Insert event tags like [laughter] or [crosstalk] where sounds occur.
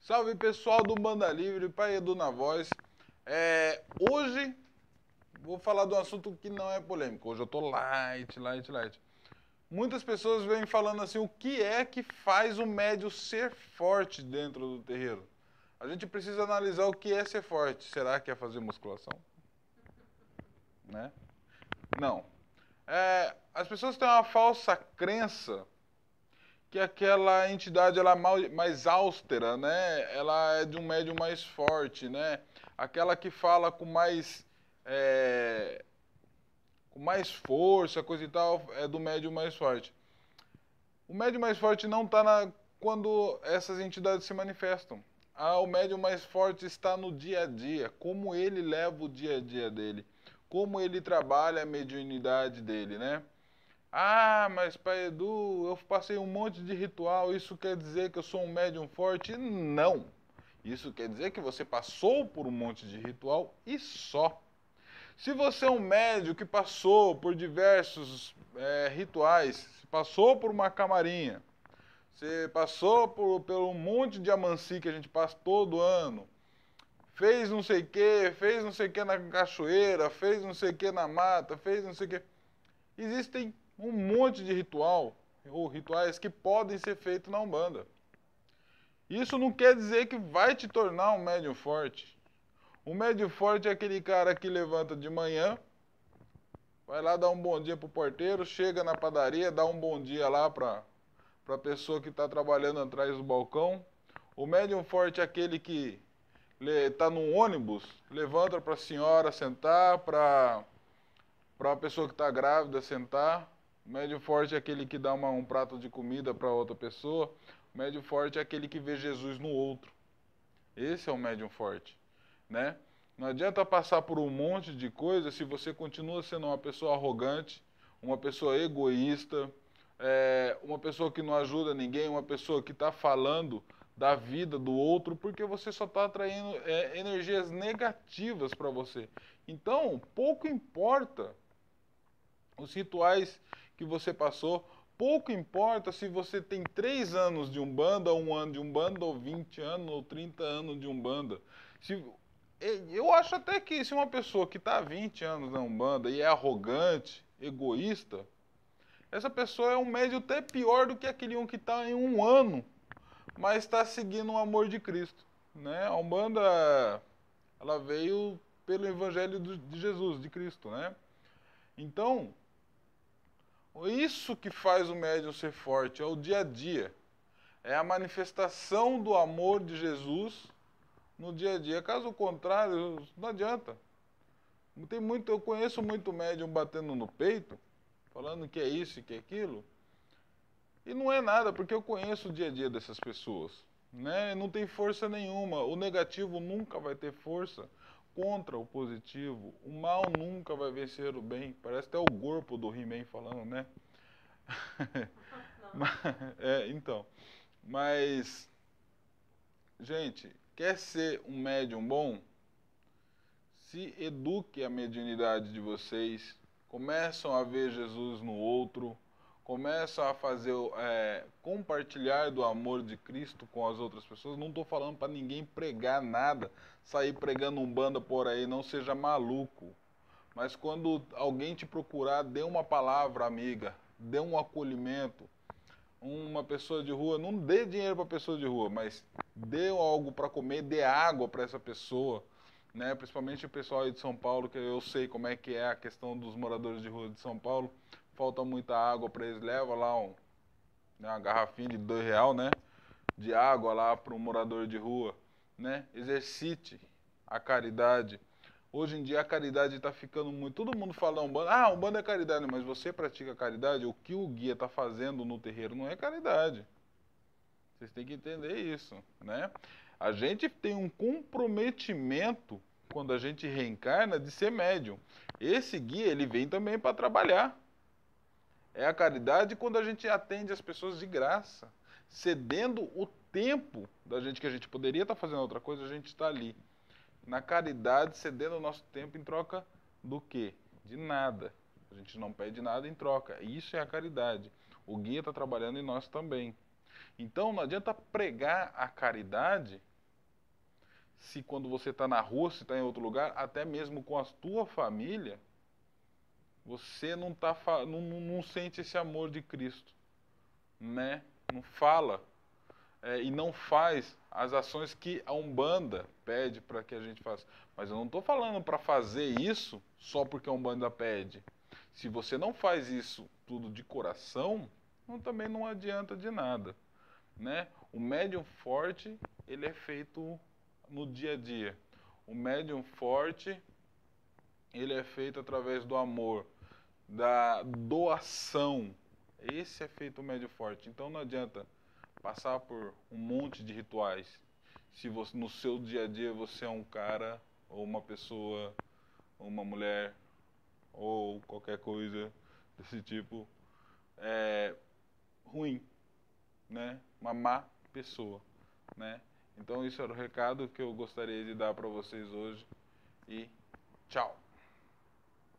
Salve pessoal do Banda Livre, Pai Edu na voz. É, hoje vou falar de um assunto que não é polêmico. Hoje eu tô light, light, light. Muitas pessoas vêm falando assim: o que é que faz o médio ser forte dentro do terreiro? A gente precisa analisar o que é ser forte. Será que é fazer musculação? Né? Não. É, as pessoas têm uma falsa crença que aquela entidade ela é mais austera, né? Ela é de um médium mais forte, né? Aquela que fala com mais é, com mais força, coisa e tal, é do médium mais forte. O médium mais forte não está quando essas entidades se manifestam. Ah, o médium mais forte está no dia a dia, como ele leva o dia a dia dele, como ele trabalha a mediunidade dele, né? Ah, mas pai Edu, eu passei um monte de ritual, isso quer dizer que eu sou um médium forte? Não. Isso quer dizer que você passou por um monte de ritual e só. Se você é um médium que passou por diversos é, rituais, passou por uma camarinha, você passou por, pelo monte de amansi que a gente passa todo ano, fez não sei o que, fez não sei o que na cachoeira, fez não sei o que na mata, fez não sei o que. Existem um monte de ritual ou rituais que podem ser feitos na Umbanda. Isso não quer dizer que vai te tornar um médium forte. O médium forte é aquele cara que levanta de manhã, vai lá dar um bom dia pro porteiro, chega na padaria, dá um bom dia lá para a pessoa que está trabalhando atrás do balcão. O médium forte é aquele que está num ônibus, levanta para a senhora sentar, para a pessoa que está grávida sentar. Médio forte é aquele que dá uma, um prato de comida para outra pessoa. Médio forte é aquele que vê Jesus no outro. Esse é o médium forte, né? Não adianta passar por um monte de coisas se você continua sendo uma pessoa arrogante, uma pessoa egoísta, é, uma pessoa que não ajuda ninguém, uma pessoa que está falando da vida do outro, porque você só está atraindo é, energias negativas para você. Então, pouco importa os rituais que você passou. Pouco importa se você tem 3 anos de Umbanda, um ano de Umbanda, ou 20 anos, ou 30 anos de Umbanda. Se, eu acho até que se uma pessoa que está há 20 anos na Umbanda e é arrogante, egoísta, essa pessoa é um médio até pior do que aquele um que está em um ano, mas está seguindo o amor de Cristo. Né? A Umbanda ela veio pelo Evangelho de Jesus, de Cristo. Né? Então, isso que faz o médium ser forte, é o dia a dia. É a manifestação do amor de Jesus no dia a dia. Caso contrário, não adianta. Tem muito, eu conheço muito médium batendo no peito, falando que é isso e que é aquilo. E não é nada, porque eu conheço o dia a dia dessas pessoas. Né? Não tem força nenhuma. O negativo nunca vai ter força contra o positivo. O mal nunca vai vencer o bem. Parece até o corpo do He-Man falando, né? [laughs] é, então. Mas, gente, quer ser um médium bom? Se eduque a mediunidade de vocês. Começam a ver Jesus no outro começam a fazer é, compartilhar do amor de Cristo com as outras pessoas. Não estou falando para ninguém pregar nada, sair pregando um banda por aí, não seja maluco. Mas quando alguém te procurar, dê uma palavra amiga, dê um acolhimento. Uma pessoa de rua, não dê dinheiro para pessoa de rua, mas dê algo para comer, dê água para essa pessoa. Né? Principalmente o pessoal aí de São Paulo, que eu sei como é que é a questão dos moradores de rua de São Paulo falta muita água para eles, leva lá um, né, uma garrafinha de dois real, né? De água lá para um morador de rua, né? Exercite a caridade. Hoje em dia a caridade está ficando muito. Todo mundo fala um bando, ah, um bando é caridade, mas você pratica caridade? O que o guia está fazendo no terreiro não é caridade. Vocês têm que entender isso, né? A gente tem um comprometimento quando a gente reencarna de ser médium. Esse guia ele vem também para trabalhar. É a caridade quando a gente atende as pessoas de graça, cedendo o tempo da gente que a gente poderia estar fazendo outra coisa, a gente está ali. Na caridade, cedendo o nosso tempo em troca do quê? De nada. A gente não pede nada em troca. Isso é a caridade. O guia está trabalhando em nós também. Então não adianta pregar a caridade se quando você está na rua, se está em outro lugar, até mesmo com a tua família, você não, tá, não, não, sente esse amor de Cristo, né? Não fala é, e não faz as ações que a Umbanda pede para que a gente faça. Mas eu não estou falando para fazer isso só porque a Umbanda pede. Se você não faz isso tudo de coração, não, também não adianta de nada. Né? O médium forte, ele é feito no dia a dia. O médium forte, ele é feito através do amor, da doação. Esse é feito o médium forte. Então não adianta passar por um monte de rituais. Se você, no seu dia a dia você é um cara ou uma pessoa, ou uma mulher ou qualquer coisa desse tipo é ruim, né? Uma má pessoa, né? Então isso era o recado que eu gostaria de dar para vocês hoje e tchau.